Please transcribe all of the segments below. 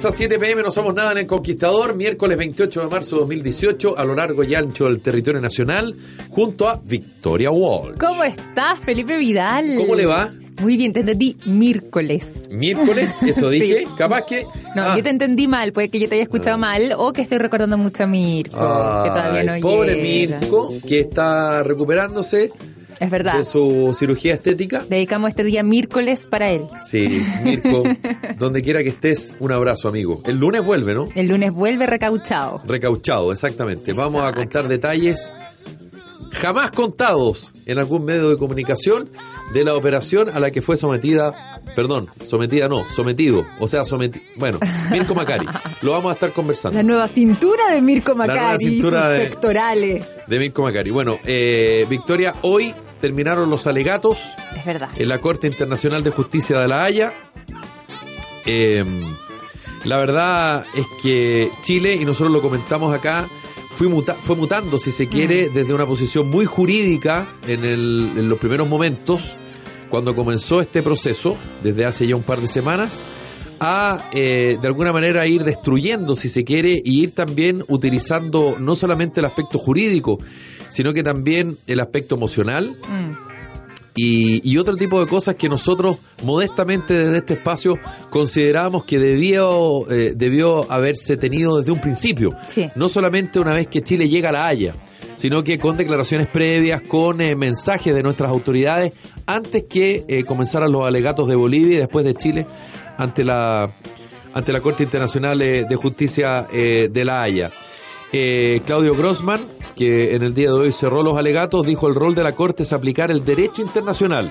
Comienza 7 pm, no somos nada en el Conquistador, miércoles 28 de marzo de 2018, a lo largo y ancho del territorio nacional, junto a Victoria Wall. ¿Cómo estás, Felipe Vidal? ¿Cómo le va? Muy bien, te entendí miércoles. ¿Miércoles? ¿Eso dije? Capaz que... No, Ah. yo te entendí mal, puede que yo te haya escuchado mal o que estoy recordando mucho a Mirko, que todavía no pobre llega. Mirko, que está recuperándose Es verdad. de su cirugía estética. Dedicamos este día miércoles para él. Sí, Mirko, donde quiera que estés, un abrazo, amigo. El lunes vuelve, ¿no? El lunes vuelve recauchado. Recauchado, exactamente. Vamos a contar detalles jamás contados en algún medio de comunicación de la operación a la que fue sometida, perdón, sometida no, sometido, o sea, sometido, bueno, Mirko Macari. Lo vamos a estar conversando. La nueva cintura de Mirko nueva Macari, sus cintura de- pectorales. De Mirko Macari. Bueno, eh, Victoria, hoy terminaron los alegatos Es verdad. en la Corte Internacional de Justicia de La Haya. Eh, la verdad es que Chile, y nosotros lo comentamos acá, fue, muta- fue mutando, si se quiere, desde una posición muy jurídica en, el- en los primeros momentos, cuando comenzó este proceso, desde hace ya un par de semanas, a eh, de alguna manera ir destruyendo, si se quiere, y ir también utilizando no solamente el aspecto jurídico, sino que también el aspecto emocional, Mm. y, y otro tipo de cosas que nosotros modestamente desde este espacio consideramos que debió, eh, debió haberse tenido desde un principio. Sí. No solamente una vez que Chile llega a la Haya, sino que con declaraciones previas, con eh, mensajes de nuestras autoridades, antes que eh, comenzaran los alegatos de Bolivia y después de Chile ante la, ante la Corte Internacional eh, de Justicia de la Haya. Claudio Grossman, que en el día de hoy cerró los alegatos, dijo el rol de la Corte es aplicar el derecho internacional.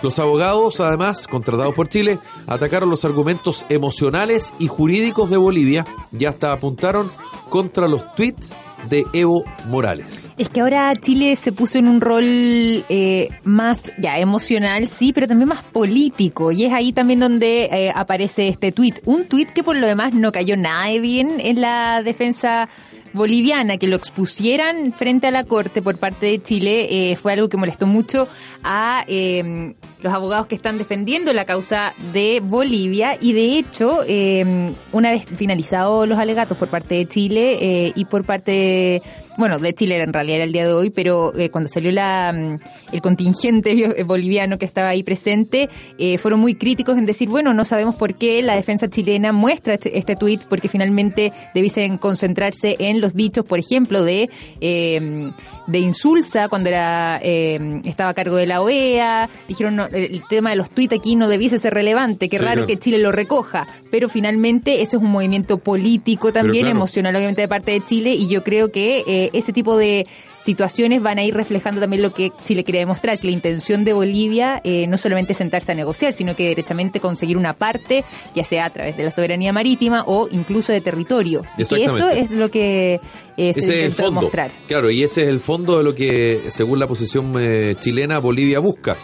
Los abogados, además, contratados por Chile, atacaron los argumentos emocionales y jurídicos de Bolivia y hasta apuntaron contra los tweets de Evo Morales. Es que ahora Chile se puso en un rol eh, más ya emocional, sí, pero también más político. Y es ahí también donde eh, aparece este tuit. Un tuit que por lo demás no cayó nada bien en la defensa boliviana, que lo expusieran frente a la corte por parte de Chile, eh, fue algo que molestó mucho a eh, los abogados que están defendiendo la causa de Bolivia. Y de hecho, eh, una vez finalizados los alegatos por parte de Chile eh, y por parte de, bueno, de Chile en realidad era el día de hoy, pero eh, cuando salió la, mm, el contingente eh, boliviano que estaba ahí presente, eh, fueron muy críticos en decir, bueno, no sabemos por qué la defensa chilena muestra este, este tuit, porque finalmente debiesen concentrarse en los dichos, por ejemplo, de, eh, de Insulza, cuando era eh, estaba a cargo de la OEA, dijeron, no, el tema de los tuits aquí no debiese ser relevante, qué Sí, raro claro. que Chile lo recoja, pero finalmente eso es un movimiento político también, claro. emocional obviamente de parte de Chile y yo creo que eh, ese tipo de situaciones van a ir reflejando también lo que Chile quiere demostrar, que la intención de Bolivia eh, no solamente es sentarse a negociar, sino que directamente conseguir una parte, ya sea a través de la soberanía marítima o incluso de territorio. Y eso es lo que eh, se Ese es el fondo. demostrar. Claro, y ese es el fondo de lo que, según la posición eh, chilena, Bolivia busca.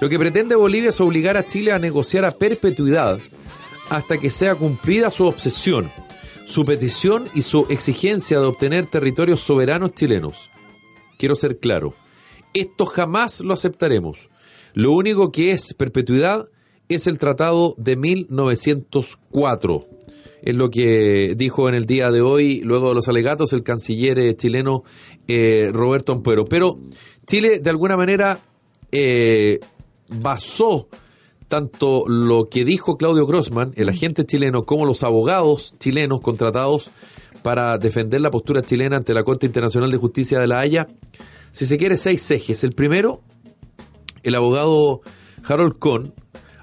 Lo que pretende Bolivia es obligar a Chile a negociar a perpetuidad hasta que sea cumplida su obsesión, su petición y su exigencia de obtener territorios soberanos chilenos. Quiero ser claro, esto jamás lo aceptaremos. Lo único que es perpetuidad es el Tratado de 1904. Es lo que dijo en el día de hoy, luego de los alegatos, el canciller eh, chileno eh, Roberto Ampuero. Pero Chile, de alguna manera, eh, basó tanto lo que dijo Claudio Grossman, el agente chileno, como los abogados chilenos contratados para defender la postura chilena ante la Corte Internacional de Justicia de la Haya, si se quiere, seis ejes. El primero, el abogado Harold Kohn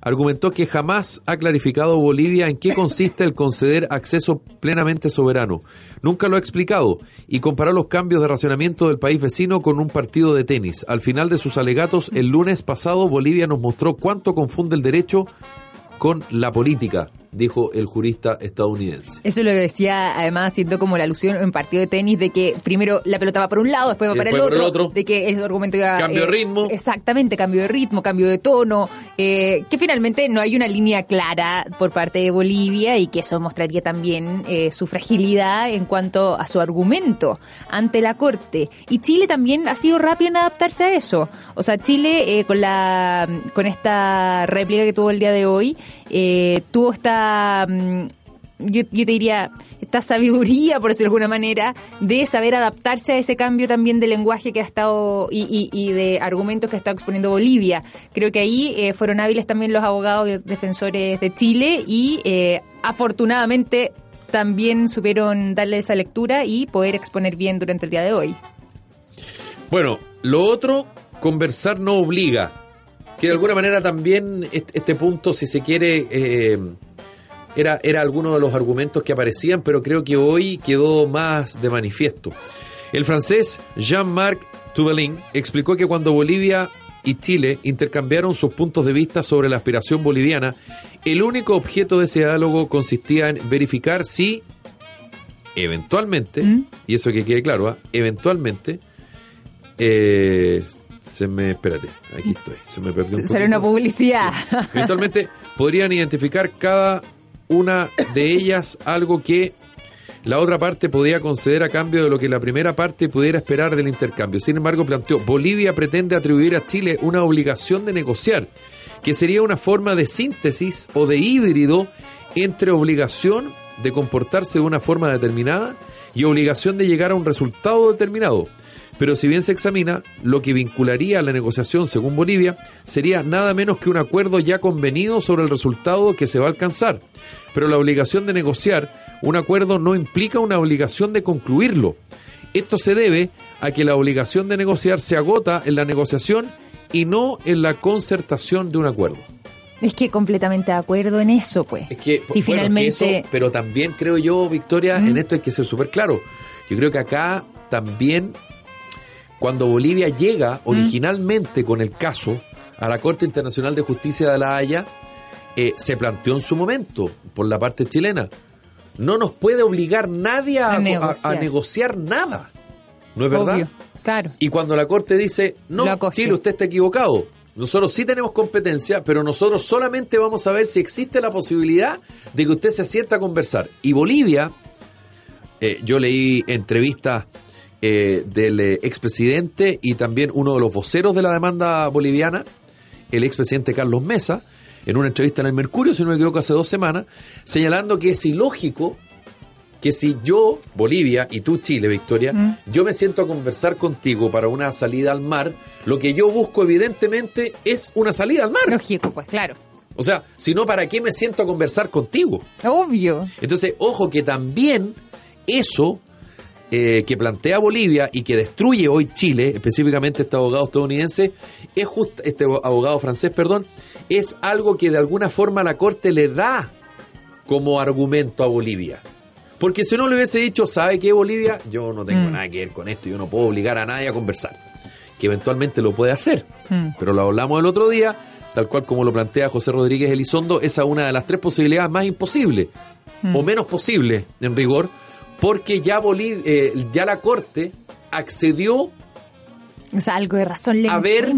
argumentó que jamás ha clarificado Bolivia en qué consiste el conceder acceso plenamente soberano. Nunca lo ha explicado y comparó los cambios de racionamiento del país vecino con un partido de tenis. Al final de sus alegatos, el lunes pasado, Bolivia nos mostró cuánto confunde el derecho con la política, dijo el jurista estadounidense. Eso lo decía, además, haciendo como la alusión en partido de tenis de que primero la pelota va para un lado, después va para el otro, por el otro. de que ese argumento iba... Cambio de ritmo. Exactamente, cambio de ritmo, cambio de tono, eh, que finalmente no hay una línea clara por parte de Bolivia y que eso mostraría también eh, su fragilidad en cuanto a su argumento ante la Corte. Y Chile también ha sido rápido en adaptarse a eso. O sea, Chile eh, con la con esta réplica que tuvo el día de hoy, eh, tuvo esta... mm, yo, yo te diría, esta sabiduría, por decirlo de alguna manera, de saber adaptarse a ese cambio también de lenguaje que ha estado y, y- y de argumentos que ha estado exponiendo Bolivia. Creo que ahí eh, fueron hábiles también los abogados y los defensores de Chile y eh, afortunadamente también supieron darle esa lectura y poder exponer bien durante el día de hoy. Bueno, lo otro, conversar no obliga. Que de alguna manera también est- este punto, si se quiere, eh, era, era alguno de los argumentos que aparecían, pero creo que hoy quedó más de manifiesto. El francés Jean-Marc Tubelin explicó que cuando Bolivia y Chile intercambiaron sus puntos de vista sobre la aspiración boliviana, el único objeto de ese diálogo consistía en verificar si, eventualmente, ¿Mm? y eso que quede claro, ¿ah? eventualmente, eh, se me, espérate, aquí estoy, se me perdió un Sale una publicidad. Eventualmente podrían identificar cada una de ellas algo que la otra parte podía conceder a cambio de lo que la primera parte pudiera esperar del intercambio. Sin embargo, planteó, Bolivia pretende atribuir a Chile una obligación de negociar, que sería una forma de síntesis o de híbrido entre obligación de comportarse de una forma determinada y obligación de llegar a un resultado determinado. Pero si bien se examina, lo que vincularía a la negociación, según Bolivia, sería nada menos que un acuerdo ya convenido sobre el resultado que se va a alcanzar. Pero la obligación de negociar un acuerdo no implica una obligación de concluirlo. Esto se debe a que la obligación de negociar se agota en la negociación y no en la concertación de un acuerdo. Es que completamente de acuerdo en eso, pues. Es que, si bueno, finalmente... que eso, pero también creo yo, Victoria, ¿Mm? en esto hay que ser súper claro. Yo creo que acá también, cuando Bolivia llega ¿Mm? originalmente con el caso a la Corte Internacional de Justicia de La Haya, eh, se planteó en su momento por la parte chilena. No nos puede obligar nadie a, A a- a negociar. nada. ¿No es verdad? Claro. Y cuando la Corte dice, no. Chile, usted está equivocado. Nosotros sí tenemos competencia, pero nosotros solamente vamos a ver si existe la posibilidad de que usted se sienta a conversar. Y Bolivia, eh, yo leí entrevistas eh, del eh, expresidente y también uno de los voceros de la demanda boliviana, el expresidente Carlos Mesa, en una entrevista en el Mercurio, si no me equivoco, hace dos semanas, señalando que es ilógico que si yo, Bolivia, y tú, Chile, Victoria, Mm. yo me siento a conversar contigo para una salida al mar, lo que yo busco evidentemente es una salida al mar. Lógico, pues claro. O sea, si no, ¿para qué me siento a conversar contigo? Obvio. Entonces, ojo que también eso eh, que plantea Bolivia y que destruye hoy Chile, específicamente este abogado estadounidense, es just- este abogado francés, perdón, es algo que de alguna forma la Corte le da como argumento a Bolivia. Porque si no le hubiese dicho, ¿sabe qué, Bolivia? Yo no tengo Mm. nada que ver con esto, yo no puedo obligar a nadie a conversar. Que eventualmente lo puede hacer. Mm. Pero lo hablamos el otro día, tal cual como lo plantea José Rodríguez Elizondo, esa es una de las tres posibilidades más imposibles, Mm. o menos posible en rigor, porque ya, Boliv- eh, ya la Corte accedió O sea, algo de razón le a ver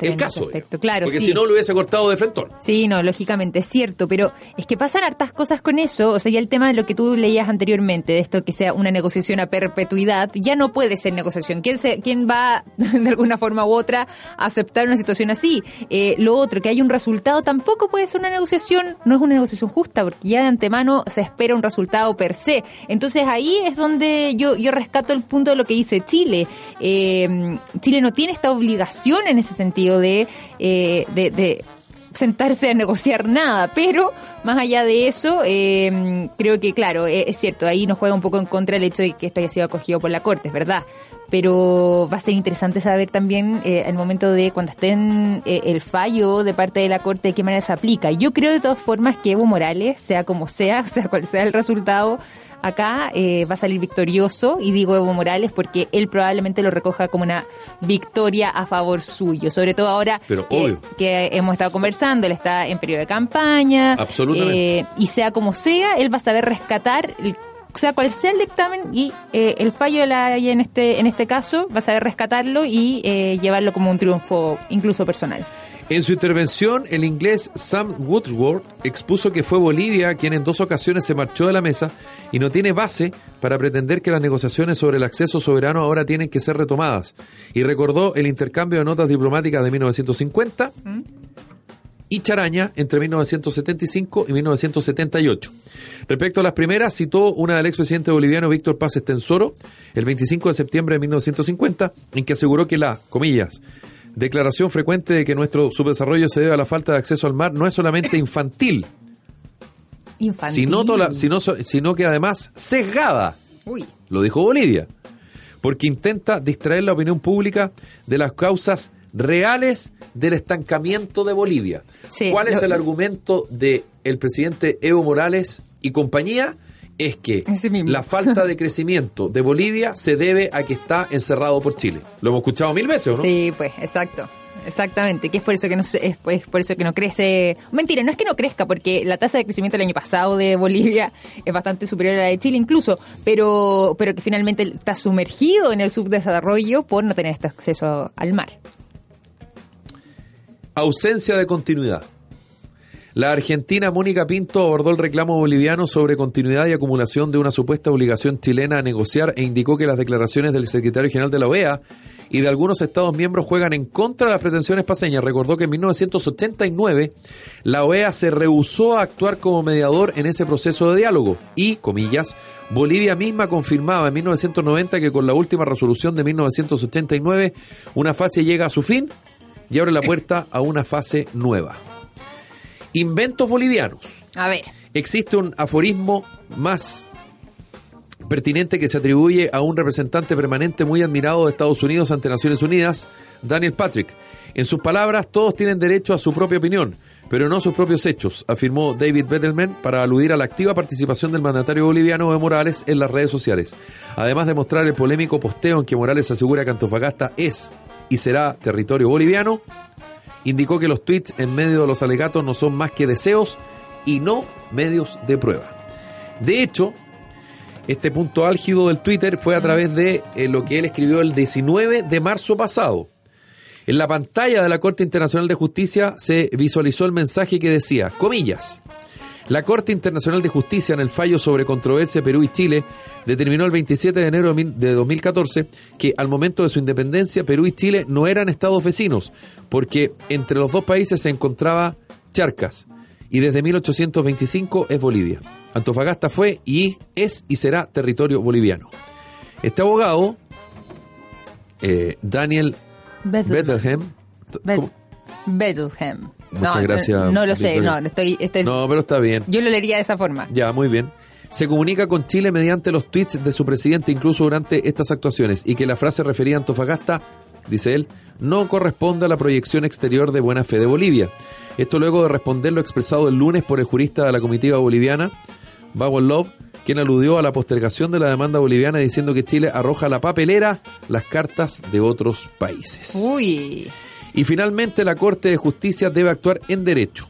el caso. aspecto. Claro, porque sí. si no lo hubiese cortado de frente. Sí, no, lógicamente es cierto, pero es que pasan hartas cosas con eso, o sea, ya el tema de lo que tú leías anteriormente, de esto que sea una negociación a perpetuidad, ya no puede ser negociación. ¿Quién, se, quién va, de alguna forma u otra, a aceptar una situación así? Eh, lo otro, que hay un resultado, tampoco puede ser una negociación, no es una negociación justa, porque ya de antemano se espera un resultado per se. Entonces ahí es donde yo, yo rescato el punto de lo que dice Chile. Eh, Chile no tiene esta obligación en ese sentido de, eh, de, sentarse a negociar nada, pero más allá de eso, eh, creo que claro, eh, es cierto, ahí nos juega un poco en contra el hecho de que esto haya sido acogido por la Corte, es verdad. pero va a ser interesante saber también eh, el momento de cuando estén eh, el fallo de parte de la Corte de qué manera se aplica. Yo creo de todas formas que Evo Morales, sea como sea, sea cual sea el resultado, acá eh, va a salir victorioso y digo Evo Morales porque él probablemente lo recoja como una victoria a favor suyo, sobre todo ahora Pero que, hemos estado conversando, él está en periodo de campaña, Absolutamente. eh, y sea como sea, él va a saber rescatar el sea cual sea el dictamen y eh, el fallo de la Haya en este en este caso va a saber rescatarlo y eh, llevarlo como un triunfo incluso personal. En su intervención, el inglés Sam Woodsworth expuso que fue Bolivia quien en dos ocasiones se marchó de la mesa y no tiene base para pretender que las negociaciones sobre el acceso soberano ahora tienen que ser retomadas. Y recordó el intercambio de notas diplomáticas de 1950 y charaña entre 1975 y 1978. Respecto a las primeras, citó una del expresidente boliviano Víctor Paz Estensoro el 25 de septiembre de 1950, en que aseguró que la, comillas, declaración frecuente de que nuestro subdesarrollo se debe a la falta de acceso al mar no es solamente infantil, Infantil. sino, tola- sino, sino que además sesgada Uy. lo dijo Bolivia, porque intenta distraer la opinión pública de las causas reales del estancamiento de Bolivia. Sí, ¿Cuál es lo- el argumento de el presidente Evo Morales y compañía? Es que la falta de crecimiento de Bolivia se debe a que está encerrado por Chile. Lo hemos escuchado mil veces, ¿o no? Sí, pues, exacto. Exactamente, que es por eso que no es, pues, por eso que no crece. Mentira, no es que no crezca, porque la tasa de crecimiento del año pasado de Bolivia es bastante superior a la de Chile incluso, pero pero que finalmente está sumergido en el subdesarrollo por no tener este acceso al mar. Ausencia de continuidad. La argentina Mónica Pinto abordó el reclamo boliviano sobre continuidad y acumulación de una supuesta obligación chilena a negociar e indicó que las declaraciones del secretario general de la OEA y de algunos Estados miembros juegan en contra de las pretensiones paseñas. Recordó que en 1989 la OEA se rehusó a actuar como mediador en ese proceso de diálogo y, comillas, Bolivia misma confirmaba en 1990 que con la última resolución de 1989 una fase llega a su fin y abre la puerta a una fase nueva. Inventos bolivianos. A ver. Existe un aforismo más pertinente que se atribuye a un representante permanente muy admirado de Estados Unidos ante Naciones Unidas, Daniel Patrick. En sus palabras, todos tienen derecho a su propia opinión, pero no a sus propios hechos, afirmó David Bettelman para aludir a la activa participación del mandatario boliviano Evo Morales en las redes sociales. Además de mostrar el polémico posteo en que Morales asegura que Antofagasta es y será territorio boliviano, indicó que los tweets en medio de los alegatos no son más que deseos y no medios de prueba. De hecho, este punto álgido del Twitter fue a través de eh, lo que él escribió el 19 de marzo pasado. En la pantalla de la Corte Internacional de Justicia se visualizó el mensaje que decía, comillas, la Corte Internacional de Justicia en el fallo sobre controversia Perú y Chile determinó el 27 de enero de 2014 que al momento de su independencia Perú y Chile no eran estados vecinos porque entre los dos países se encontraba Charcas y desde 1825 es Bolivia. Antofagasta fue y es y será territorio boliviano. Este abogado, eh, Daniel Bethlehem. Bethlehem. Muchas No, gracias, No, no lo sé, no, estoy, estoy- no, pero está bien. yo lo leería de esa forma. Ya, muy bien. Se comunica con Chile mediante los tweets de su presidente incluso durante estas actuaciones y que la frase referida a Antofagasta, dice él, no corresponde a la proyección exterior de buena fe de Bolivia. Esto luego de responder lo expresado el lunes por el jurista de la comitiva boliviana, Bauer Love, quien aludió a la postergación de la demanda boliviana diciendo que Chile arroja a la papelera las cartas de otros países. Uy. Y finalmente la Corte de Justicia debe actuar en derecho.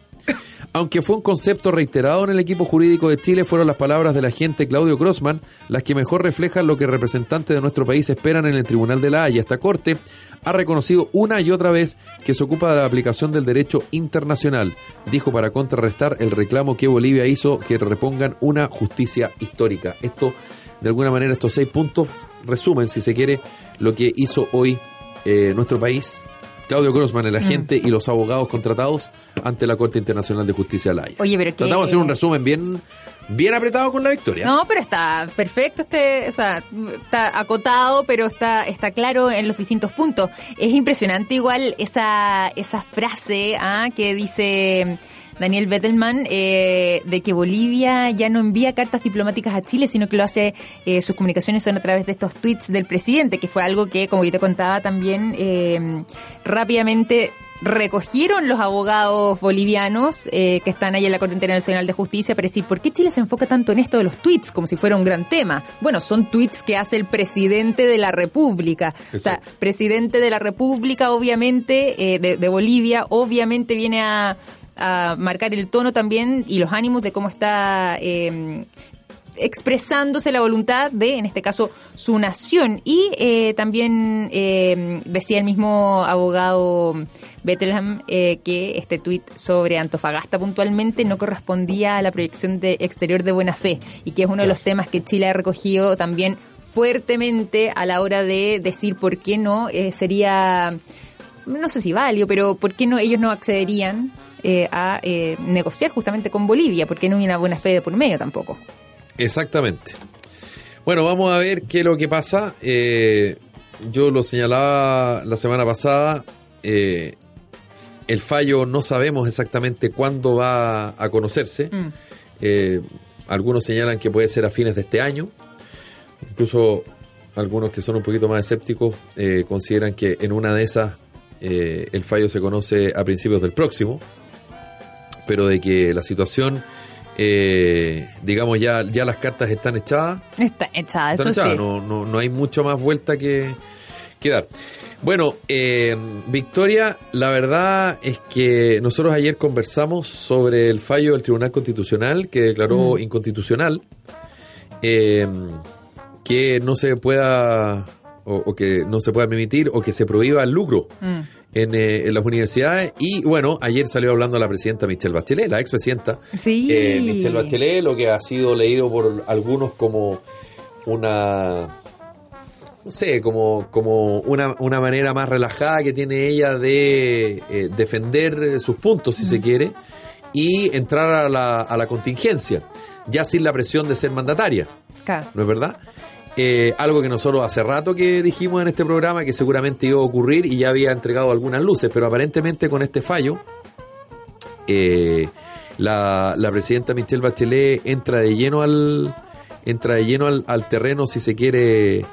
Aunque fue un concepto reiterado en el equipo jurídico de Chile, fueron las palabras del agente Claudio Grossman las que mejor reflejan lo que representantes de nuestro país esperan en el Tribunal de la Haya. Esta Corte ha reconocido una y otra vez que se ocupa de la aplicación del derecho internacional, dijo para contrarrestar el reclamo que Bolivia hizo que repongan una justicia histórica. Esto, de alguna manera, estos seis puntos resumen, si se quiere, lo que hizo hoy eh, nuestro país, Claudio Grossman, el agente y los abogados contratados ante la Corte Internacional de Justicia de la Haya. Oye, pero que- Tratamos de hacer un resumen bien, bien apretado con la victoria. No, pero está perfecto, este, o sea, está acotado, pero está, está claro en los distintos puntos. Es impresionante igual esa, esa frase ah, que dice Daniel Bettelman, eh, de que Bolivia ya no envía cartas diplomáticas a Chile, sino que lo hace, eh, sus comunicaciones son a través de estos tweets del presidente, que fue algo que, como yo te contaba también, eh, rápidamente recogieron los abogados bolivianos eh, que están ahí en la Corte Internacional de Justicia para decir, ¿por qué Chile se enfoca tanto en esto de los tweets como si fuera un gran tema? Bueno, son tweets que hace el presidente de la República. O sea, presidente de la República, obviamente, eh, de, de Bolivia, obviamente viene a, a marcar el tono también y los ánimos de cómo está... eh, expresándose la voluntad de, en este caso, su nación. Y eh, también eh, decía el mismo abogado Bethlehem eh, que este tuit sobre Antofagasta puntualmente no correspondía a la proyección de exterior de buena fe y que es uno de los temas que Chile ha recogido también fuertemente a la hora de decir por qué no eh, sería no sé si válido, pero ¿por qué no ellos no accederían eh, a eh, negociar justamente con Bolivia? ¿Por qué no hay una buena fe de por medio tampoco? Exactamente. Bueno, vamos a ver qué es lo que pasa. Eh, yo lo señalaba la semana pasada. eh, el fallo no sabemos exactamente cuándo va a conocerse. Mm. Eh, algunos señalan que puede ser a fines de este año. Incluso algunos que son un poquito más escépticos consideran que en una de esas eh, el fallo se conoce a principios del próximo. Pero de que la situación, eh, digamos, ya, ya las cartas están echadas. Está echada, eso Están echadas, sí. no, no, no hay mucho más vuelta que, que dar. Bueno, eh, Victoria, la verdad es que nosotros ayer conversamos sobre el fallo del Tribunal Constitucional que declaró Mm. inconstitucional eh, que no se pueda o, o que no se pueda permitir o que se prohíba el lucro Mm. en, eh, en las universidades y bueno, ayer salió hablando la presidenta Michelle Bachelet, la expresidenta Sí. eh, Michelle Bachelet, lo que ha sido leído por algunos como una no sé, como, como una, una manera más relajada que tiene ella de eh, defender sus puntos, si se quiere, y entrar a la, a la contingencia, ya sin la presión de ser mandataria, Claro. ¿no es verdad? Eh, algo que nosotros hace rato que dijimos en este programa que seguramente iba a ocurrir y ya había entregado algunas luces, pero aparentemente con este fallo, eh, la, la presidenta Michelle Bachelet entra de lleno al entra de lleno al, al terreno, si se quiere,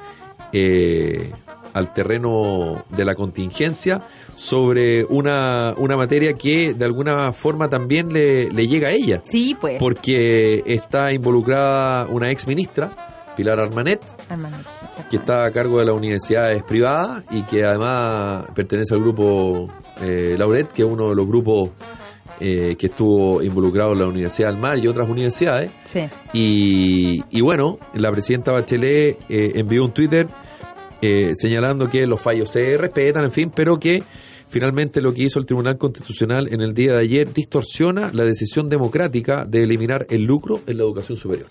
eh, al terreno de la contingencia sobre una, una materia que de alguna forma también le, le llega a ella Sí, pues. porque está involucrada una ex ministra, Pilar Armanet, que está a cargo de las universidades privadas y que además pertenece al grupo eh, Lauret, que es uno de los grupos eh, que estuvo involucrado en la Universidad del Mar y otras universidades. Sí. Y, y bueno, la presidenta Bachelet eh, envió un Twitter eh, señalando que los fallos se respetan, en fin, pero que finalmente lo que hizo el Tribunal Constitucional en el día de ayer distorsiona la decisión democrática de eliminar el lucro en la educación superior.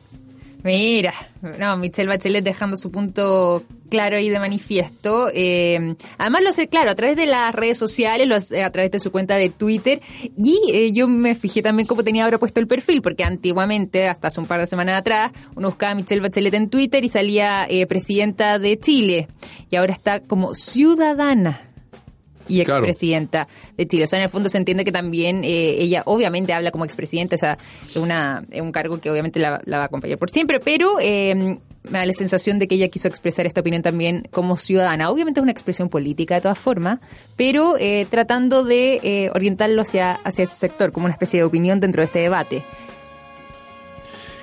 Mira, no, Michelle Bachelet dejando su punto claro ahí de manifiesto. Eh, además lo sé, claro, a través de las redes sociales, lo hace a través de su cuenta de Twitter. Y eh, yo me fijé también cómo tenía ahora puesto el perfil, porque antiguamente, hasta hace un par de semanas atrás, uno buscaba a Michelle Bachelet en Twitter y salía eh, presidenta de Chile. Y ahora está como ciudadana y Claro. expresidenta de Chile. O sea, en el fondo se entiende que también eh, ella obviamente habla como expresidenta, o sea, es, una, es un cargo que obviamente la, la va a acompañar por siempre, pero eh, me da la sensación de que ella quiso expresar esta opinión también como ciudadana. Obviamente es una expresión política de todas formas, pero eh, tratando de eh, orientarlo hacia, hacia ese sector, como una especie de opinión dentro de este debate.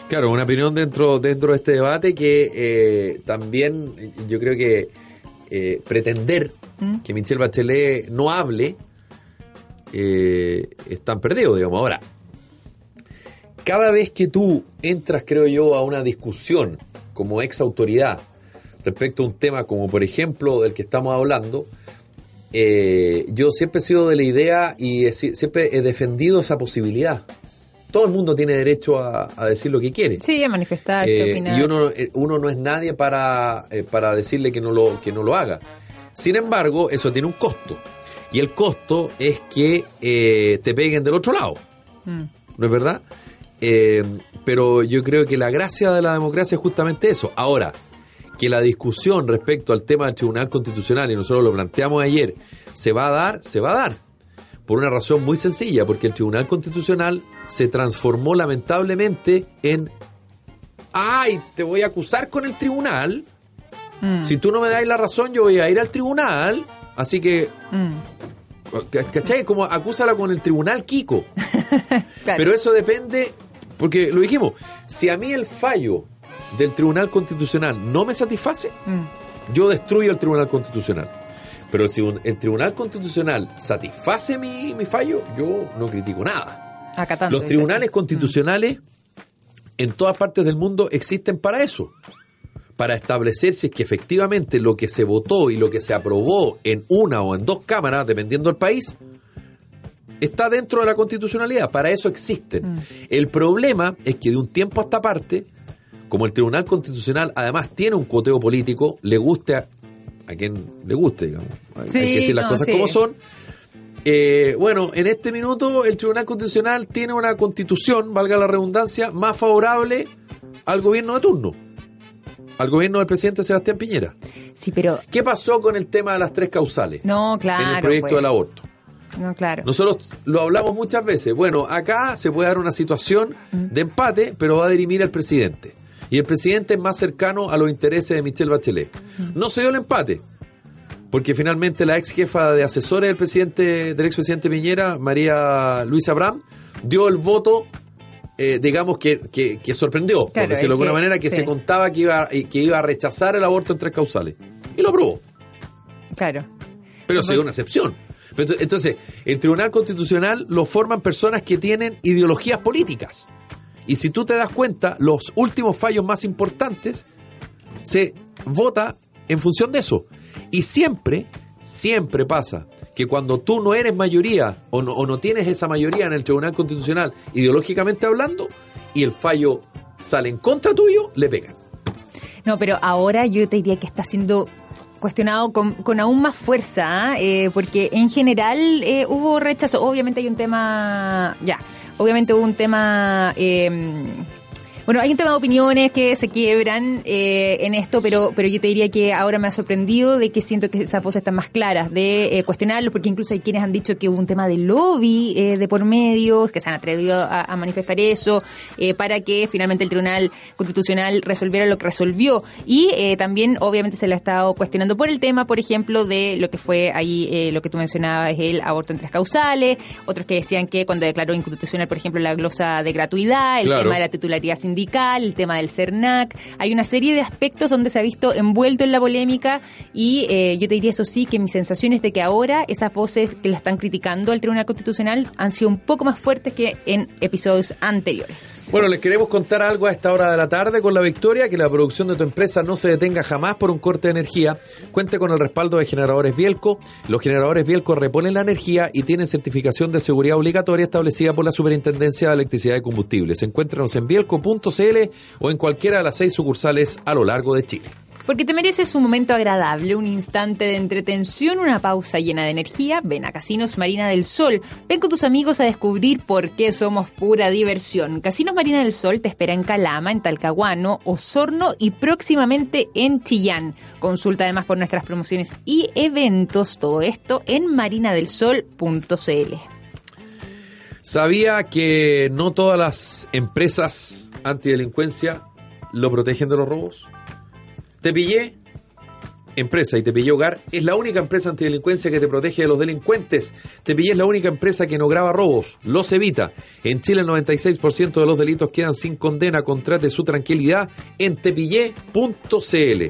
Claro, una opinión dentro, dentro de este debate que eh, también yo creo que eh, que Michelle Bachelet no hable eh, están perdidos, digamos. Ahora, cada vez que tú entras, creo yo, a una discusión como ex autoridad respecto a un tema como, por ejemplo, del que estamos hablando, eh, yo siempre he sido de la idea y he siempre he defendido esa posibilidad. Todo el mundo tiene derecho a, a decir lo que quiere. Sí, a manifestarse, Eh, opinar. y uno, eh, uno no es nadie para, eh, para decirle que no, lo, que no lo haga. Sin embargo, eso tiene un costo. Y el costo es que eh, te peguen del otro lado. Mm. ¿No es verdad? Eh, pero yo creo que la gracia de la democracia es justamente eso. Ahora, que la discusión respecto al tema del Tribunal Constitucional, y nosotros lo planteamos ayer, se va a dar, se va a dar. por una razón muy sencilla, porque el Tribunal Constitucional se transformó lamentablemente en, ay, te voy a acusar con el tribunal. Mm. Si tú no me das la razón, yo voy a ir al tribunal. Así que, Mm. ¿cachai? Como acúsala con el tribunal Kiko. Claro. Pero eso depende, porque lo dijimos, si a mí el fallo del Tribunal Constitucional no me satisface, Mm. yo destruyo el Tribunal Constitucional. Pero si un- el Tribunal Constitucional satisface mi, mi fallo, yo no critico nada. Acá tanto, Los tribunales constitucionales en todas partes del mundo existen para eso. Para establecer si es que efectivamente lo que se votó y lo que se aprobó en una o en dos cámaras, dependiendo del país, está dentro de la constitucionalidad. Para eso existen. El problema es que de un tiempo a esta parte, como el Tribunal Constitucional además tiene un cuoteo político, le guste a, a quien le guste, digamos. Hay, hay que decir las no, cosas sí. como son. Eh, bueno, en este minuto el Tribunal Constitucional tiene una constitución, valga la redundancia, más favorable al gobierno de turno, al gobierno del presidente Sebastián Piñera. Sí, pero. ¿Qué pasó con el tema de las tres causales No, claro. en el proyecto pues. del aborto? No, claro. Nosotros lo hablamos muchas veces. Bueno, acá se puede dar una situación de empate, pero va a dirimir el presidente. Y el presidente es más cercano a los intereses de Michelle Bachelet. No se dio el empate, porque finalmente la ex jefa de asesores del presidente, del expresidente Piñera, María Luisa Abraham, dio el voto, eh, digamos, que, que- que sorprendió, por Claro, decirlo de alguna manera, que sí. se contaba que iba, que iba a rechazar el aborto en tres causales. Y lo aprobó. Claro. Pero se dio una excepción. Entonces, el Tribunal Constitucional lo forman personas que tienen ideologías políticas. Y si tú te das cuenta, los últimos fallos más importantes se vota en función de eso. Y siempre, siempre pasa que cuando tú no eres mayoría o no, o no tienes esa mayoría en el Tribunal Constitucional, ideológicamente hablando, y el fallo sale en contra tuyo, le pegan. No, pero ahora yo te diría que está siendo cuestionado con, aún más fuerza, ¿ah? Eh, porque en general eh, hubo rechazo. Obviamente hay un tema, ya, obviamente hubo un tema... bueno, hay un tema de opiniones que se quiebran eh, en esto, pero, pero yo te diría que ahora me ha sorprendido de que siento que esas voces están más claras de eh, cuestionarlos, porque incluso hay quienes han dicho que hubo un tema de lobby eh, de por medio, que se han atrevido a, a manifestar eso, eh, para que finalmente el Tribunal Constitucional resolviera lo que resolvió. Y también, obviamente, se le ha estado cuestionando por el tema, por ejemplo, de lo que fue ahí, lo que tú mencionabas, el aborto en tres causales, otros que decían que cuando declaró inconstitucional, por ejemplo, la glosa de gratuidad, el Claro. tema de la titularidad el tema del CERNAC. Hay una serie de aspectos donde se ha visto envuelto en la polémica y eh, yo te diría eso sí, que mi sensación es de que ahora esas voces que la están criticando al Tribunal Constitucional han sido un poco más fuertes que en episodios anteriores. Bueno, les queremos contar algo a esta hora de la tarde con la victoria, que la producción de tu empresa no se detenga jamás por un corte de energía. Cuente con el respaldo de generadores Bielco. Los generadores Bielco reponen la energía y tienen certificación de seguridad obligatoria establecida por la Superintendencia de Electricidad y Combustibles. Encuéntranos en bielco.cl o en cualquiera de las seis sucursales a lo largo de Chile. Porque te mereces un momento agradable, un instante de entretención, una pausa llena de energía. Ven a Casinos Marina del Sol. Ven con tus amigos a descubrir por qué somos pura diversión. Casinos Marina del Sol te espera en Calama, en Talcahuano, Osorno y próximamente en Chillán. Consulta además por nuestras promociones y eventos. Todo esto en marinadelsol.cl. ¿Sabía que no todas las empresas antidelincuencia lo protegen de los robos? Te pillé, empresa, y te pillé hogar, es la única empresa antidelincuencia que te protege de los delincuentes. Te pillé es la única empresa que no graba robos, los evita. En Chile el 96% de los delitos quedan sin condena, contrate su tranquilidad en tepillé.cl.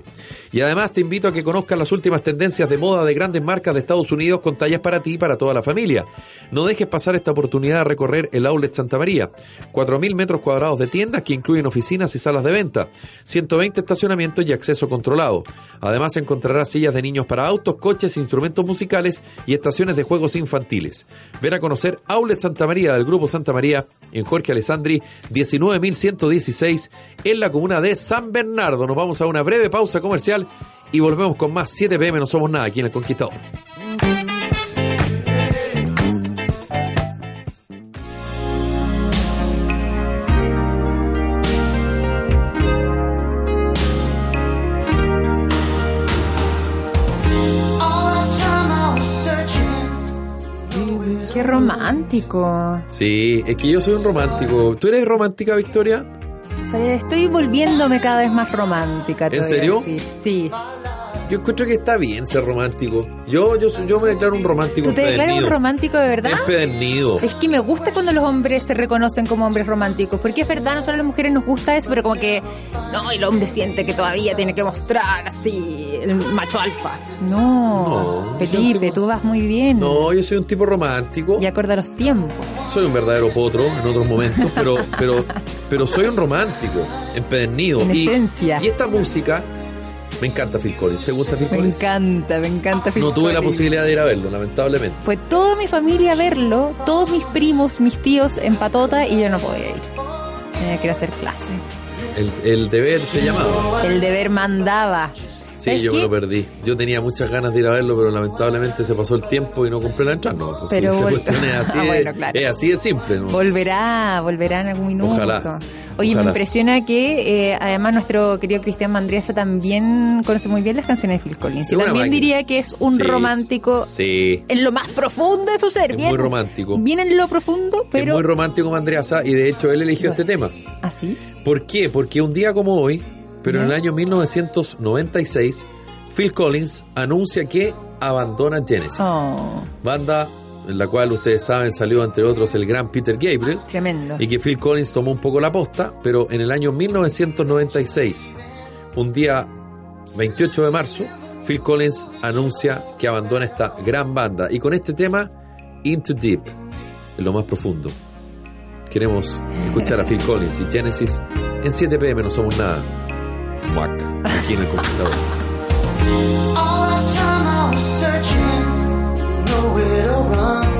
Y además te invito a que conozcas las últimas tendencias de moda de grandes marcas de Estados Unidos con tallas para ti y para toda la familia. No dejes pasar esta oportunidad de recorrer el Outlet Santa María. 4.000 metros cuadrados de tiendas que incluyen oficinas y salas de venta, 120 estacionamientos y acceso controlado. Además encontrarás sillas de niños para autos, coches, instrumentos musicales y estaciones de juegos infantiles. Ven a conocer Outlet Santa María del Grupo Santa María en Jorge Alessandri 19.116 en la comuna de San Bernardo. Nos vamos a una breve pausa comercial y volvemos con más 7 pm No Somos Nada aquí en El Conquistador. Qué romántico. Sí, es que yo soy un romántico. ¿Tú eres romántica, Victoria? Pero estoy volviéndome cada vez más romántica. ¿En serio? Sí. Yo encuentro que está bien ser romántico. Yo, yo, yo me declaro un romántico ¿Tú te declaras un romántico de verdad? Empedernido. Es que me gusta cuando los hombres se reconocen como hombres románticos, porque es verdad, no solo a las mujeres nos gusta eso, pero como que, no, el hombre siente que todavía tiene que mostrar así el macho alfa. No, No, Felipe, tipo- tú vas muy bien. No, yo soy un tipo romántico. Y acorda los tiempos. Soy un verdadero potro en otros momentos, pero, pero, pero soy un romántico, empedernido. En y, esencia. y esta música, me encanta Phil Collins. ¿Te gusta Phil Me Collins? encanta, me encanta Phil No tuve la posibilidad de ir a verlo, lamentablemente. Fue toda mi familia a verlo, todos mis primos, mis tíos en patota y yo no podía ir. Tenía que ir a hacer clase. El, el deber te llamaba. El deber mandaba. Sí, ¿Sabes yo me lo perdí. Yo tenía muchas ganas de ir a verlo, pero lamentablemente se pasó el tiempo y no compré la entrada. No, pues sí, Pero esa vol- cuestión es así, Ah, bueno, claro. es así de simple. ¿no? Volverá, volverá en algún minuto. Ojalá, Oye, me impresiona que eh, además nuestro querido Cristian Mandriesa también conoce muy bien las canciones de Phil Collins. Y Es una también máquina. diría que es un Sí, romántico Sí. en lo más profundo de su ser. Es bien, muy romántico. Bien en lo profundo, pero... Es muy romántico Mandreasa y de hecho él eligió este es. tema. ¿Ah, sí? ¿Por qué? Porque un día como hoy, pero en el año 1996, Phil Collins anuncia que abandona Genesis. Oh, Banda en la cual ustedes saben salió entre otros el gran Peter Gabriel. tremendo. y que Phil Collins tomó un poco la posta, pero en el año 1996, un día 28 de marzo, Phil Collins anuncia que abandona esta gran banda y con este tema Into Deep, en lo más profundo. Queremos escuchar a Phil Collins y Genesis en 7 pm, no somos nada. Mac, aquí en el computador.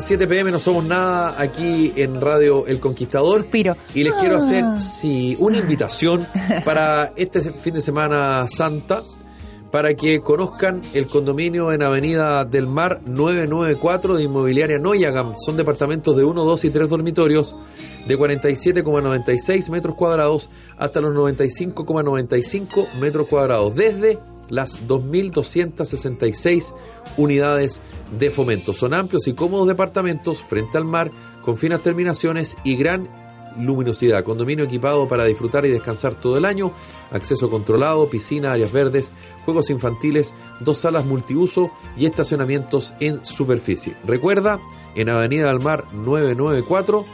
en 7 pm, no somos nada aquí en Radio El Conquistador. Suspiro. Y les quiero Ah. hacer sí, una invitación para este fin de semana santa, para que conozcan el condominio en Avenida del Mar 994 de Inmobiliaria Noyagam. Son departamentos de 1, 2 y 3 dormitorios de 47,96 metros cuadrados hasta los 95,95 metros cuadrados, desde las 2.266 unidades de fomento. Son amplios y cómodos departamentos frente al mar, con finas terminaciones y gran luminosidad. Condominio equipado para disfrutar y descansar todo el año. Acceso controlado, piscina, áreas verdes, juegos infantiles, dos salas multiuso y estacionamientos en superficie. Recuerda, en Avenida del Mar 994,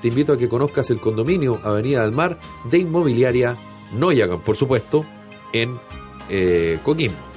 te invito a que conozcas el condominio Avenida del Mar de Inmobiliaria Noyagan, por supuesto, en eh, Coquimbo.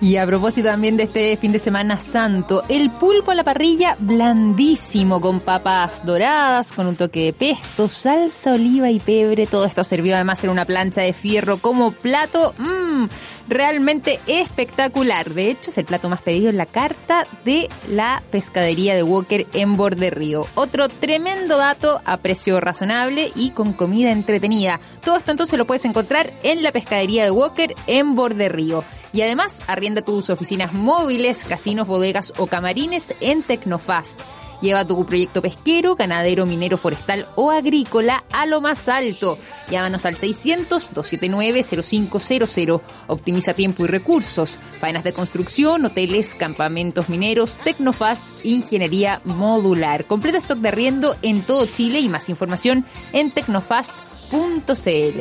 Y a propósito también de este fin de semana santo, el pulpo a la parrilla blandísimo, con papas doradas, con un toque de pesto, salsa, oliva y pebre. Todo esto servido además en una plancha de fierro como plato. Mmm, realmente espectacular. De hecho, es el plato más pedido en la carta de la pescadería de Walker en Borde Río. Otro tremendo dato a precio razonable y con comida entretenida. Todo esto entonces lo puedes encontrar en la pescadería de Walker en Borde Río. Y además, arrienda tus oficinas móviles, casinos, bodegas o camarines en Tecnofast. Lleva tu proyecto pesquero, ganadero, minero, forestal o agrícola a lo más alto. Llámanos al 600-279-0500. Optimiza tiempo y recursos. Faenas de construcción, hoteles, campamentos mineros, Tecnofast, ingeniería modular. Completo stock de arriendo en todo Chile y más información en tecnofast.cl.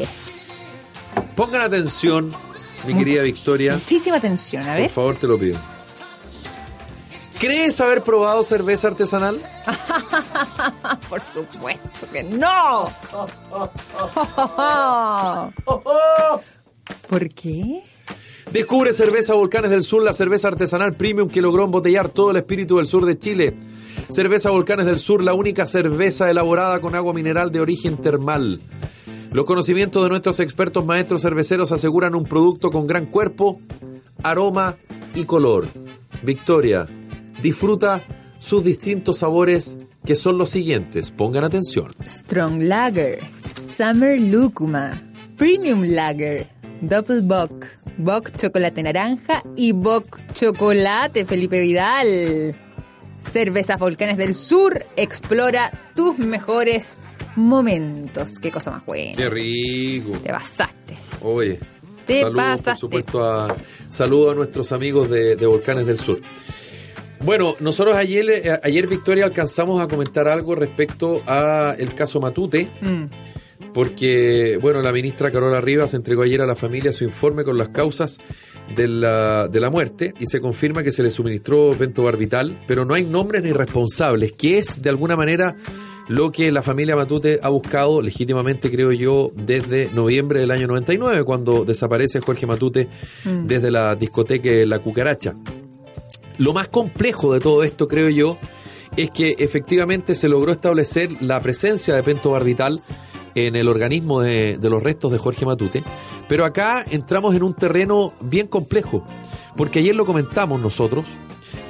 Pongan atención, mi querida Victoria. Muchísima atención, a Por ver. favor, te lo pido. ¿Crees haber probado cerveza artesanal? Por supuesto que no. ¿Por qué? Descubre Cerveza Volcanes del Sur, la cerveza artesanal premium que logró embotellar todo el espíritu del sur de Chile. Cerveza Volcanes del Sur, la única cerveza elaborada con agua mineral de origen termal. Los conocimientos de nuestros expertos maestros cerveceros aseguran un producto con gran cuerpo, aroma y color. Victoria, disfruta sus distintos sabores que son los siguientes. Pongan atención. Strong Lager, Summer Lúcuma, Premium Lager, Double Bock, Bock Chocolate Naranja y Bock Chocolate Felipe Vidal. Cervezas Volcanes del Sur, explora tus mejores momentos. Qué cosa más buena. rico. Te pasaste. Oye, Te saludos por supuesto a saludos a nuestros amigos de, de Volcanes del Sur. Bueno, nosotros ayer, eh, ayer Victoria alcanzamos a comentar algo respecto a el caso Matute, Mm. porque bueno, la ministra Carola Rivas entregó ayer a la familia su informe con las causas de la, de la muerte y se confirma que se le suministró pentobarbital, pero no hay nombres ni responsables, que es de alguna manera lo que la familia Matute ha buscado legítimamente, creo yo, desde noviembre del año 99, cuando desaparece Jorge Matute desde la discoteca La Cucaracha. Lo más complejo de todo esto, creo yo, es que efectivamente se logró establecer la presencia de pentobarbital en el organismo de, de los restos de Jorge Matute. Pero acá entramos en un terreno bien complejo, porque ayer lo comentamos nosotros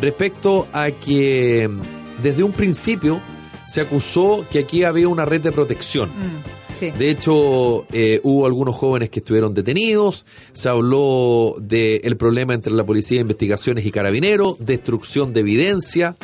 respecto a que mm, desde un principio se acusó que aquí había una red de protección. Mm, Sí. De hecho, eh, hubo algunos jóvenes que estuvieron detenidos, se habló del problema entre la Policía de Investigaciones y Carabineros, destrucción de evidencia,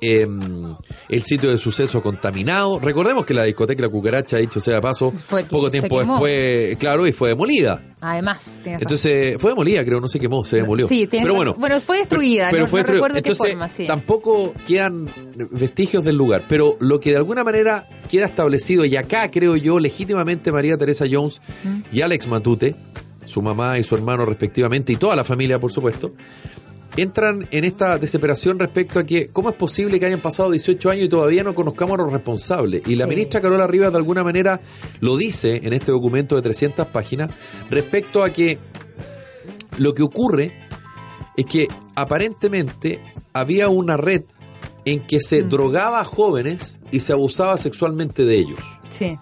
em, el sitio de suceso contaminado. Recordemos que la discoteca La Cucaracha, dicho sea de paso, Fue poco tiempo después, claro, y fue demolida. Además, razón. Entonces, fue demolida, creo, no se quemó, se demolió. Sí, pero razón. bueno, Bueno, fue destruida, no- no destru- recuerdo de qué Entonces, forma, sí. Tampoco quedan vestigios del lugar, pero lo que de alguna manera queda establecido, y acá creo yo, legítimamente María Teresa Jones y Alex Matute, su mamá y su hermano respectivamente, y toda la familia, por supuesto, entran en esta desesperación respecto a que cómo es posible que hayan pasado 18 años y todavía no conozcamos a los responsables. Y la Sí. ministra Carola Rivas de alguna manera lo dice en este documento de 300 páginas respecto a que lo que ocurre es que aparentemente había una red en que se drogaba a jóvenes y se abusaba sexualmente de ellos. Sí.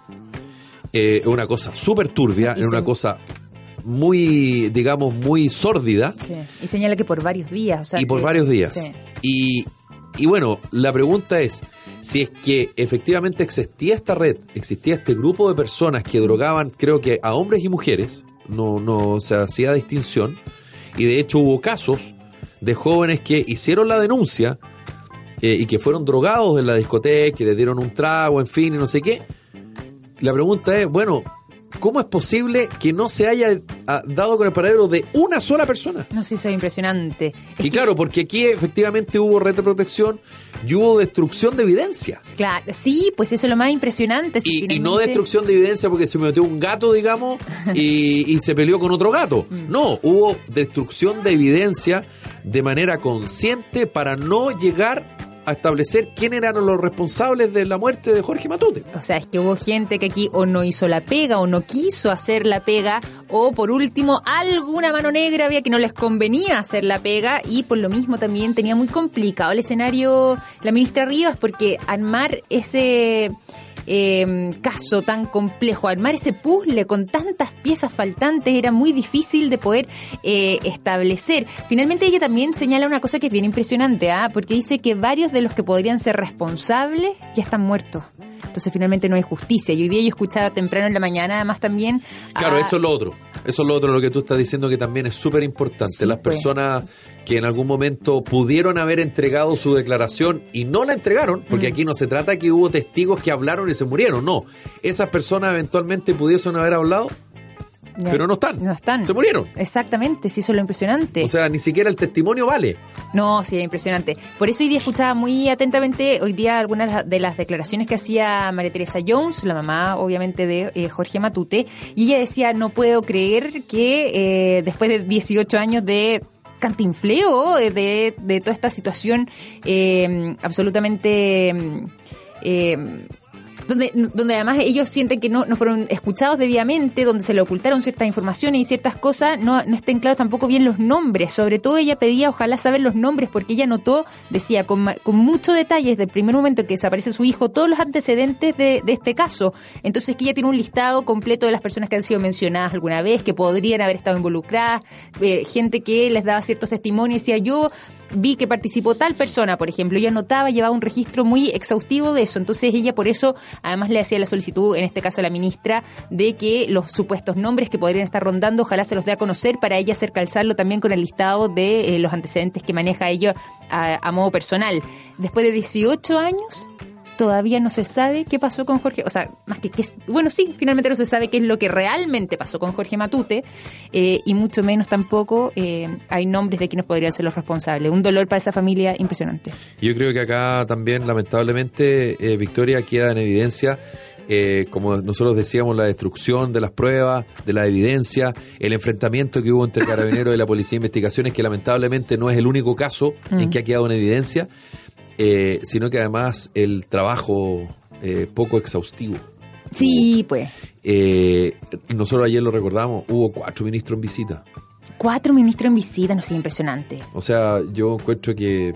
Eh, una cosa súper turbia, era una cosa muy, digamos, muy sórdida Sí. Y señala que por varios días. o sea, y por que- varios días. Sí. Y, y bueno, la pregunta es, si es que efectivamente existía esta red, existía este grupo de personas que drogaban, creo que a hombres y mujeres, no, no se hacía distinción, y de hecho hubo casos de jóvenes que hicieron la denuncia eh, y que fueron drogados en la discoteca, que les dieron un trago, en fin, y no sé qué. La pregunta es, bueno, ¿cómo es posible que no se haya ha dado con el paradero de una sola persona. No sé, eso es impresionante. Es Y claro, porque aquí efectivamente hubo red de protección y hubo destrucción de evidencia. Claro, sí, pues eso es lo más impresionante. si Y, y no destrucción de evidencia porque se metió un gato, digamos, y, y se peleó con otro gato. Mm. No, hubo destrucción de evidencia de manera consciente para no llegar a establecer quién eran los responsables de la muerte de Jorge Matute. O sea, es que hubo gente que aquí o no hizo la pega o no quiso hacer la pega o por último alguna mano negra había que no les convenía hacer la pega y por lo mismo también tenía muy complicado el escenario la ministra Rivas porque armar ese eh, caso tan complejo, armar ese puzzle con tantas piezas faltantes era muy difícil de poder eh, establecer. Finalmente ella también señala una cosa que es bien impresionante, ¿ah? porque dice que varios de los que podrían ser responsables ya están muertos. Entonces finalmente no hay justicia. Y hoy día yo escuchaba temprano en la mañana además también... Claro, a- eso es lo otro. Eso es lo otro, lo que tú estás diciendo que también es súper importante. Sí, Las pues. personas que en algún momento pudieron haber entregado su declaración y no la entregaron, porque Mm. aquí no se trata que hubo testigos que hablaron y se murieron, no. Esas personas eventualmente pudiesen haber hablado, Ya. pero no están. No están. Se murieron. Exactamente, sí, eso es lo impresionante. O sea, ni siquiera el testimonio vale. No, sí, impresionante. Por eso hoy día escuchaba muy atentamente, hoy día algunas de las declaraciones que hacía María Teresa Jones, la mamá obviamente de eh, Jorge Matute, y ella decía, no puedo creer que eh, después de 18 años de cantinfleo, eh, de, de toda esta situación eh, absolutamente... eh, donde, donde además ellos sienten que no, no fueron escuchados debidamente, donde se le ocultaron ciertas informaciones y ciertas cosas, no, no estén claros tampoco bien los nombres. Sobre todo ella pedía ojalá saber los nombres, porque ella notó, decía, con, con mucho detalle desde el primer momento que desaparece su hijo, todos los antecedentes de, de este caso. Entonces que ella tiene un listado completo de las personas que han sido mencionadas alguna vez, que podrían haber estado involucradas, eh, gente que les daba ciertos testimonios, decía yo vi que participó tal persona, por ejemplo, ella anotaba, llevaba un registro muy exhaustivo de eso, entonces ella por eso además le hacía la solicitud, en este caso a la ministra, de que los supuestos nombres que podrían estar rondando, ojalá se los dé a conocer para ella hacer calzarlo también con el listado de eh, los antecedentes que maneja ella a, a modo personal. Después de 18 años, todavía no se sabe qué pasó con Jorge, o sea, más que, que bueno, sí, finalmente no se sabe qué es lo que realmente pasó con Jorge Matute, eh, y mucho menos tampoco eh, hay nombres de quienes podrían ser los responsables. Un dolor para esa familia impresionante. Yo creo que acá también, lamentablemente, eh, Victoria queda en evidencia, eh, como nosotros decíamos, la destrucción de las pruebas, de la evidencia, el enfrentamiento que hubo entre Carabineros y la Policía de Investigaciones, que lamentablemente no es el único caso en que ha quedado en evidencia, eh, sino que además el trabajo eh, poco exhaustivo. Sí, pues. Eh, nosotros ayer lo recordamos, hubo cuatro ministros en visita. Cuatro ministros en visita, no sé, impresionante. O sea, yo encuentro que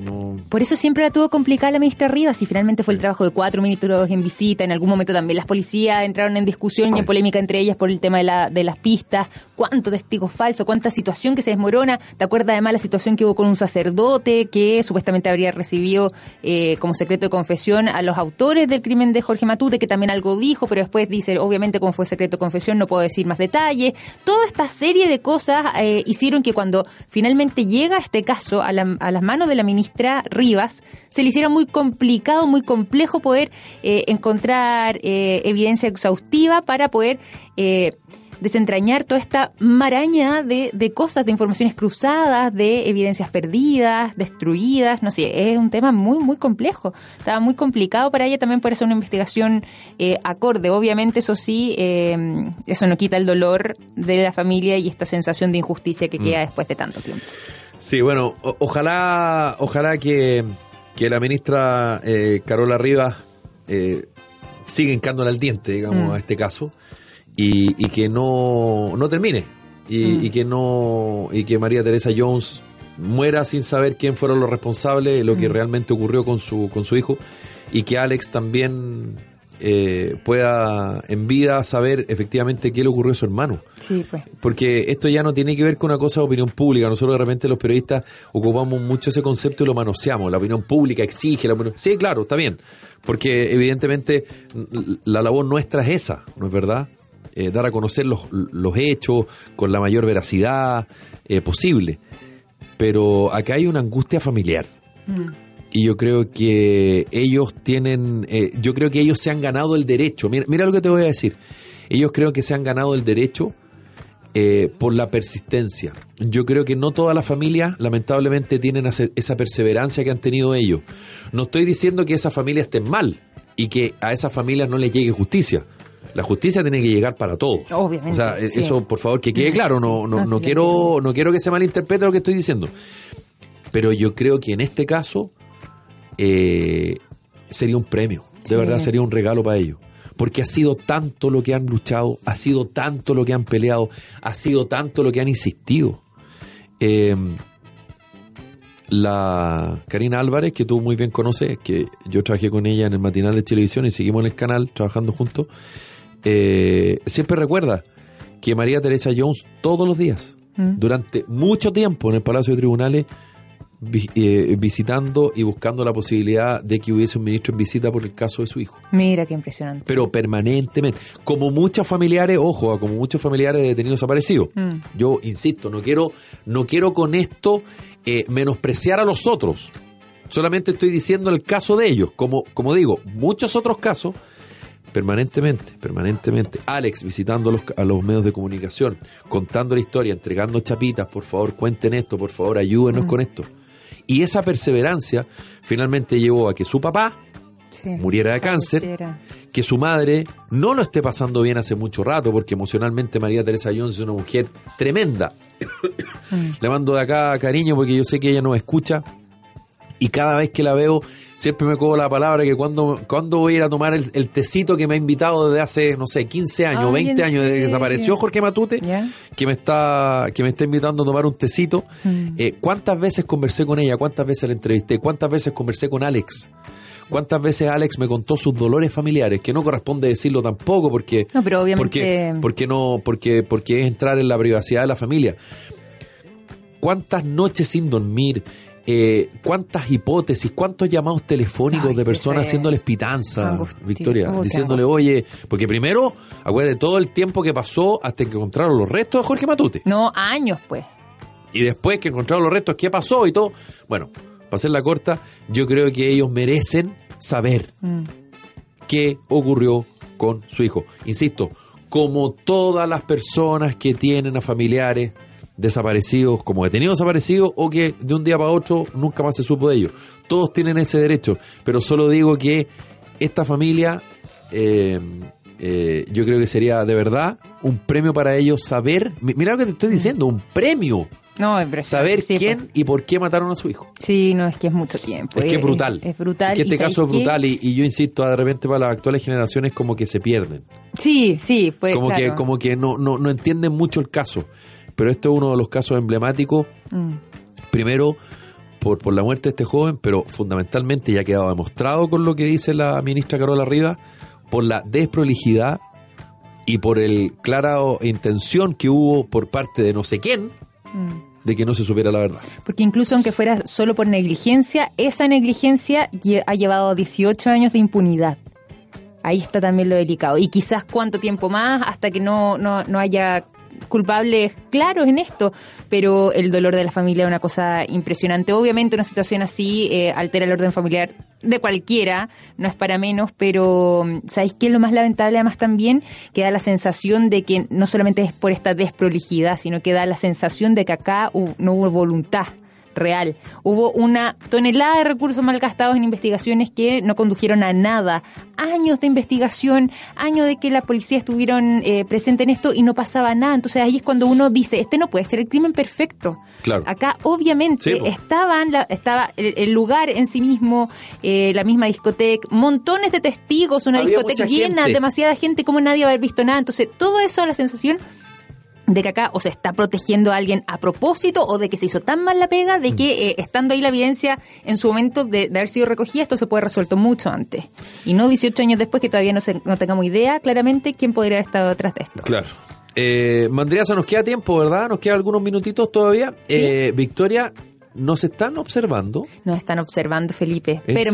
no... Por eso siempre la tuvo complicada la ministra Rivas y finalmente fue el trabajo de cuatro ministros en visita. En algún momento también las policías entraron en discusión y en polémica entre ellas por el tema de, la, de las pistas. ¿Cuánto testigo falso? ¿Cuánta situación que se desmorona? ¿Te acuerdas además la situación que hubo con un sacerdote que supuestamente habría recibido eh, como secreto de confesión a los autores del crimen de Jorge Matute, que también algo dijo, pero después dice, obviamente como fue secreto de confesión no puedo decir más detalles. Toda esta serie de cosas eh, hicieron que cuando finalmente llega este caso a, la- a las manos de la ministra Rivas, se le hiciera muy complicado, muy complejo poder eh, encontrar eh, evidencia exhaustiva para poder eh, desentrañar toda esta maraña de, de cosas, de informaciones cruzadas, de evidencias perdidas, destruidas, no sé, es un tema muy, muy complejo. Estaba muy complicado para ella también por hacer una investigación eh, acorde. Obviamente, eso sí, eh, eso no quita el dolor de la familia y esta sensación de injusticia que queda después de tanto tiempo. Sí, bueno, o- ojalá, ojalá que, que la ministra eh, Carola Rivas eh, siga hincándole al diente, digamos, Mm. a este caso y, y que no, no termine y, Mm. y que no y que María Teresa Jones muera sin saber quién fueron los responsables de lo que Mm. realmente ocurrió con su con su hijo y que Alex también eh, pueda en vida saber efectivamente qué le ocurrió a su hermano Sí, pues. porque esto ya no tiene que ver con una cosa de opinión pública. Nosotros de repente los periodistas ocupamos mucho ese concepto y lo manoseamos. La opinión pública exige la opinión... Sí, claro, está bien. Porque evidentemente la labor nuestra es esa, ¿no es verdad? Eh, dar a conocer los, los hechos con la mayor veracidad eh, posible. Pero acá hay una angustia familiar. Y yo creo que ellos tienen, eh, yo creo que ellos se han ganado el derecho. Mira, mira lo que te voy a decir. Ellos creo que se han ganado el derecho eh, por la persistencia. Yo creo que no todas las familias, lamentablemente, tienen esa perseverancia que han tenido ellos. No estoy diciendo que esas familias estén mal y que a esas familias no les llegue justicia. La justicia tiene que llegar para todos. Obviamente, O sea, eh, sí. eso, por favor, que quede claro. No, no, No, quiero, no quiero que se malinterprete lo que estoy diciendo. Pero yo creo que en este caso eh, sería un premio. De Sí. verdad sería un regalo para ellos. Porque ha sido tanto lo que han luchado, ha sido tanto lo que han peleado, ha sido tanto lo que han insistido. Eh, la Karina Álvarez, que tú muy bien conoces, que yo trabajé con ella en el matinal de televisión y seguimos en el canal trabajando juntos, eh, siempre recuerda que María Teresa Jones todos los días, durante mucho tiempo en el Palacio de Tribunales, visitando y buscando la posibilidad de que hubiese un ministro en visita por el caso de su hijo. Mira qué impresionante. Pero permanentemente. Como muchos familiares, ojo, como muchos familiares de detenidos desaparecidos. Yo insisto, no quiero, no quiero con esto eh, menospreciar a los otros. Solamente estoy diciendo el caso de ellos. Como, como digo, muchos otros casos, permanentemente, permanentemente. Alex visitando a los, a los medios de comunicación, contando la historia, entregando chapitas, por favor, cuenten esto, por favor, ayúdenos con esto. Y esa perseverancia finalmente llevó a que su papá Sí. muriera de cáncer, que su madre no lo esté pasando bien hace mucho rato, porque emocionalmente María Teresa Jones es una mujer tremenda. Le mando de acá cariño porque yo sé que ella nos escucha. Y cada vez que la veo, siempre me cojo la palabra que cuando, cuando voy a ir a tomar el, el tecito que me ha invitado desde hace, no sé, 15 años, Ay, 20 ¿en años, desde que desapareció Jorge Matute, que me está que me está invitando a tomar un tecito. Mm. Eh, ¿Cuántas veces conversé con ella? ¿Cuántas veces la entrevisté? ¿Cuántas veces conversé con Alex? ¿Cuántas veces Alex me contó sus dolores familiares? Que no corresponde decirlo tampoco porque No, pero obviamente- porque, porque no porque porque es entrar en la privacidad de la familia. ¿Cuántas noches sin dormir? Eh, ¿Cuántas hipótesis? ¿Cuántos llamados telefónicos Ay, de personas haciéndoles pitanza. Victoria? Oh, diciéndole, oye, porque primero, acuérdate todo el tiempo que pasó hasta que encontraron los restos de Jorge Matute. No, años, pues. Y después que encontraron los restos, ¿qué pasó? Y todo. Bueno, para hacer la corta, yo creo que ellos merecen saber Mm. qué ocurrió con su hijo. Insisto, como todas las personas que tienen a familiares desaparecidos, como detenidos desaparecidos, o que de un día para otro nunca más se supo de ellos. Todos tienen ese derecho, pero solo digo que esta familia, eh, eh, yo creo que sería de verdad un premio para ellos saber, mi- mira lo que te estoy diciendo, un premio, No, saber Sí, quién pues. y por qué mataron a su hijo. Sí, no, es que es mucho tiempo. Es que es brutal. Es, brutal. Es que este caso es brutal y, y yo insisto, de repente para las actuales generaciones como que se pierden. Sí, sí, pues como que como que no, no, no entienden mucho el caso. Pero esto es uno de los casos emblemáticos. Mm. Primero, por, por la muerte de este joven, pero fundamentalmente ya ha quedado demostrado con lo que dice la ministra Carola Rivas, por la desprolijidad y por el clara intención que hubo por parte de no sé quién Mm. de que no se supiera la verdad. Porque incluso aunque fuera solo por negligencia, esa negligencia ha llevado 18 años de impunidad. Ahí está también lo delicado. Y quizás cuánto tiempo más hasta que no, no, no haya culpables claros en esto, pero el dolor de la familia es una cosa impresionante. Obviamente una situación así eh, altera el orden familiar de cualquiera, no es para menos, pero mm, ¿sabéis qué es lo más lamentable además también? Que da la sensación de que no solamente es por esta desprolijidad, sino que da la sensación de que acá no hubo voluntad real. Hubo una tonelada de recursos malgastados en investigaciones que no condujeron a nada. Años de investigación, años de que la policía estuvieron eh, presente en esto y no pasaba nada. Entonces ahí es cuando uno dice, este no puede ser el crimen perfecto. Claro. Acá obviamente Sí, estaban la- estaba el, el lugar en sí mismo, eh, la misma discoteca, montones de testigos, una Había discoteca llena, gente. demasiada gente, como nadie va a haber visto nada. Entonces todo eso la sensación de que acá o se está protegiendo a alguien a propósito o de que se hizo tan mal la pega de que eh, estando ahí la evidencia en su momento de, de haber sido recogida, esto se puede haber resuelto mucho antes. Y no 18 años después que todavía no, se, no tengamos idea claramente quién podría haber estado detrás de esto. Claro. Eh, Mandriasa, nos queda tiempo, ¿verdad? Nos quedan algunos minutitos todavía. Eh, Victoria, nos están observando. Nos están observando, Felipe, ¿En serio?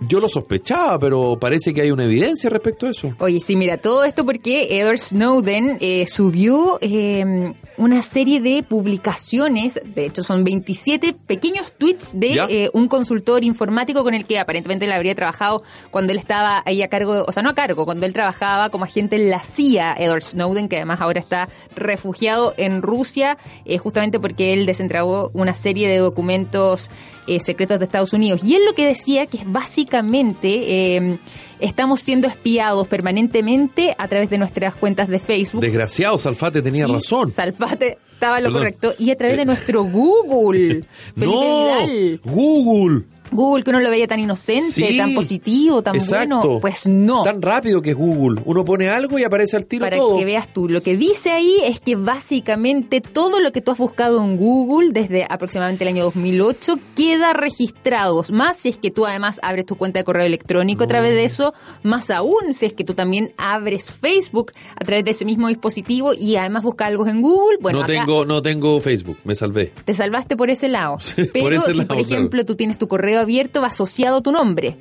Yo lo sospechaba, pero parece que hay una evidencia respecto a eso. Oye, sí, mira, todo esto porque Edward Snowden eh, subió eh, una serie de publicaciones, de hecho son 27 pequeños tweets de eh, un consultor informático con el que aparentemente él habría trabajado cuando él estaba ahí a cargo, o sea, no a cargo, cuando él trabajaba como agente en la CIA, Edward Snowden, que además ahora está refugiado en Rusia, eh, justamente porque él desentregó una serie de documentos eh, secretos de Estados Unidos. Y él lo que decía que es básicamente eh, estamos siendo espiados permanentemente a través de nuestras cuentas de Facebook. Desgraciado, Salfate tenía Y razón. Salfate estaba lo Perdón. correcto. Y a través de Eh. nuestro Google. Felipe no, Vidal. Google. Google que uno lo veía tan inocente, Sí, tan positivo, tan exacto. bueno. Pues no. Tan rápido que es Google. Uno pone algo y aparece al tiro Para todo. que veas tú, lo que dice ahí es que básicamente todo lo que tú has buscado en Google desde aproximadamente el año 2008 queda registrado. Más si es que tú además abres tu cuenta de correo electrónico a través de eso, más aún si es que tú también abres Facebook a través de ese mismo dispositivo y además buscas algo en Google. Bueno, no acá- tengo, no tengo Facebook, me salvé. te salvaste por ese lado. Sí, por Pero ese si, lado, por ejemplo, tú tienes tu correo abierto, va asociado a tu nombre.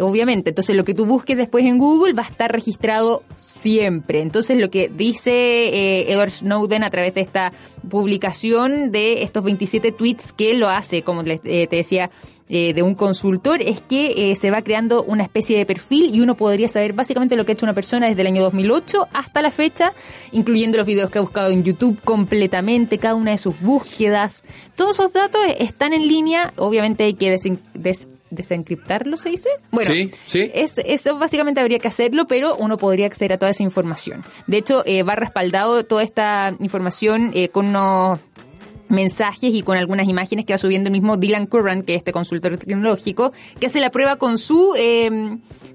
Obviamente, entonces lo que tú busques después en Google va a estar registrado siempre. Entonces lo que dice eh, Edward Snowden a través de esta publicación de estos 27 tweets que lo hace, como eh, te decía, eh, de un consultor, es que eh, se va creando una especie de perfil y uno podría saber básicamente lo que ha hecho una persona desde el año 2008 hasta la fecha, incluyendo los videos que ha buscado en YouTube completamente, cada una de sus búsquedas. Todos esos datos están en línea, obviamente hay que desen- des- desencriptarlo, ¿se dice? Bueno, Sí, sí. es- eso básicamente habría que hacerlo, pero uno podría acceder a toda esa información. De hecho, eh, va respaldado toda esta información eh, con unos mensajes y con algunas imágenes que va subiendo el mismo Dylan Curran, que es este consultor tecnológico, que hace la prueba con su eh,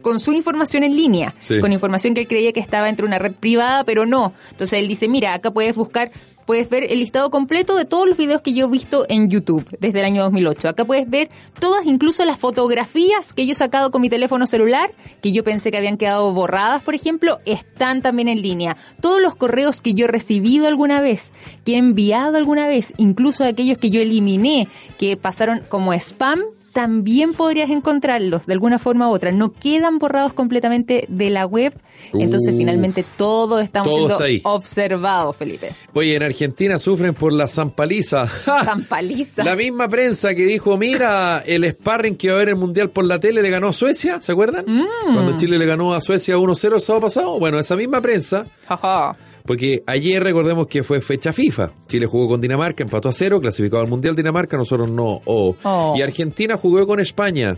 con su información en línea, Sí. con información que él creía que estaba entre una red privada, pero no. Entonces él dice, mira, acá puedes buscar puedes ver el listado completo de todos los videos que yo he visto en YouTube desde el año 2008. Acá puedes ver todas, incluso las fotografías que yo he sacado con mi teléfono celular, que yo pensé que habían quedado borradas, por ejemplo, están también en línea. Todos los correos que yo he recibido alguna vez, que he enviado alguna vez, incluso aquellos que yo eliminé, que pasaron como spam, también podrías encontrarlos de alguna forma u otra. No quedan borrados completamente de la web. Entonces, finalmente, todo estamos todo siendo está ahí. observado, Felipe. Oye, en Argentina sufren por la zampaliza. ¡Ja! San Paliza. La misma prensa que dijo, mira, el sparring que va a haber el Mundial por la tele le ganó a Suecia, ¿se acuerdan? Mm. Cuando Chile le ganó a Suecia 1-0 el sábado pasado. Bueno, esa misma prensa, Ajá. Porque ayer recordemos que fue fecha FIFA. Chile jugó con Dinamarca, empató a cero, clasificado al Mundial Dinamarca, nosotros no. Oh. Oh. Y Argentina jugó con España.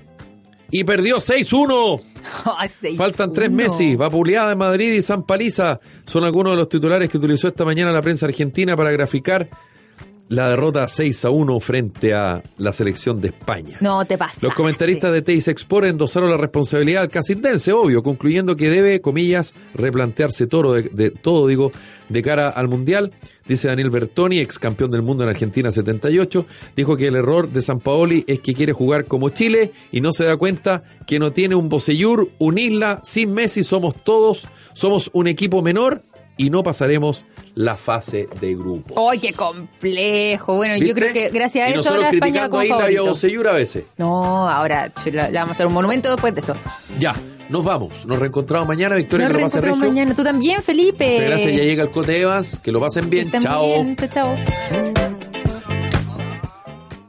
Y perdió 6-1. Ay, seis, Faltan tres meses. Vapuleada de Madrid y San Paliza son algunos de los titulares que utilizó esta mañana la prensa argentina para graficar la derrota 6 a 1 frente a la selección de España. No te pasa. Los comentaristas de Teis Export endosaron la responsabilidad al casildense, obvio, concluyendo que debe, comillas, replantearse todo, de, de- todo digo, de cara al Mundial. Dice Daniel Bertoni, ex campeón del mundo en Argentina 78, dijo que el error de San Paoli es que quiere jugar como Chile y no se da cuenta que no tiene un Bocellur, un Isla, sin Messi somos todos, somos un equipo menor y no pasaremos la fase de grupo. ¡Ay, qué complejo! Bueno, yo creo que gracias a y eso nosotros ahora España criticando como a Isla y a veces. No, ahora le vamos a hacer un monumento después de eso. Ya, nos vamos. Nos reencontramos mañana, Victoria, Nos que lo pase reencontramos regio. mañana. Tú también, Felipe. Muchas gracias, ya llega el Cote Evans, que lo pasen bien. Chao. Chao, chao.